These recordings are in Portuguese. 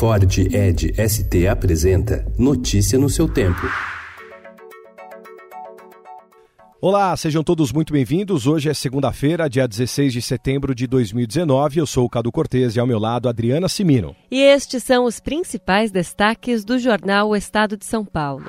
Ford Ed ST apresenta Notícia no seu tempo. Olá, sejam todos muito bem-vindos. Hoje é segunda-feira, dia 16 de setembro de 2019. Eu sou o Cado Cortez e ao meu lado Adriana Simino. E estes são os principais destaques do jornal O Estado de São Paulo.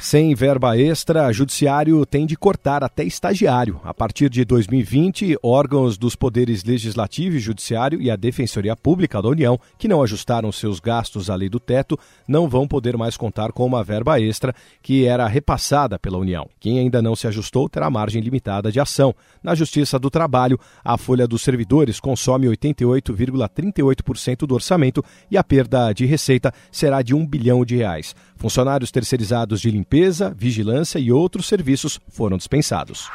Sem verba extra, judiciário tem de cortar até estagiário. A partir de 2020, órgãos dos poderes legislativo e judiciário e a Defensoria Pública da União, que não ajustaram seus gastos à lei do teto, não vão poder mais contar com uma verba extra que era repassada pela União. Quem ainda não se ajustou terá margem limitada de ação. Na Justiça do Trabalho, a folha dos servidores consome 88,38% do orçamento e a perda de receita será de um bilhão de reais. Funcionários terceirizados de limpeza, vigilância e outros serviços foram dispensados.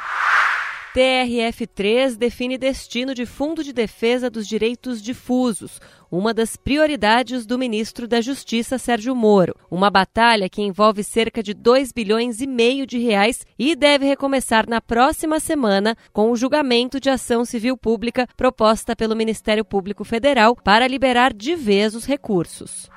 TRF3 define destino de Fundo de Defesa dos Direitos Difusos, uma das prioridades do ministro da Justiça Sérgio Moro. Uma batalha que envolve cerca de 2 bilhões e meio de reais e deve recomeçar na próxima semana com o julgamento de ação civil pública proposta pelo Ministério Público Federal para liberar de vez os recursos.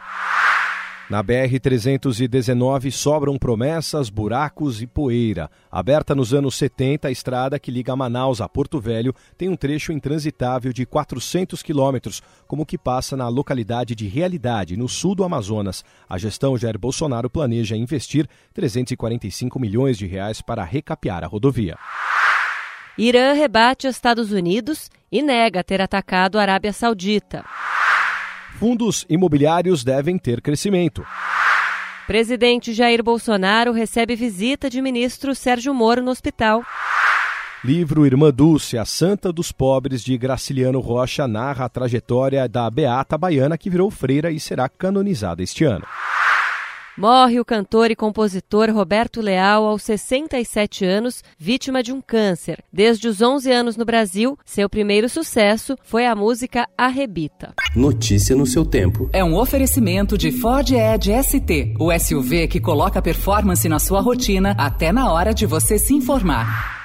Na BR-319 sobram promessas, buracos e poeira. Aberta nos anos 70, a estrada que liga Manaus a Porto Velho tem um trecho intransitável de 400 quilômetros, como que passa na localidade de Realidade, no sul do Amazonas. A gestão Jair Bolsonaro planeja investir 345 milhões de reais para recapear a rodovia. Irã rebate Estados Unidos e nega ter atacado a Arábia Saudita. Fundos imobiliários devem ter crescimento. Presidente Jair Bolsonaro recebe visita de ministro Sérgio Moro no hospital. Livro Irmã Dulce, a Santa dos Pobres, de Graciliano Rocha, narra a trajetória da Beata Baiana, que virou freira e será canonizada este ano. Morre o cantor e compositor Roberto Leal aos 67 anos, vítima de um câncer. Desde os 11 anos no Brasil, seu primeiro sucesso foi a música Arrebita. Notícia no seu tempo. É um oferecimento de Ford Edge ST, o SUV que coloca performance na sua rotina até na hora de você se informar.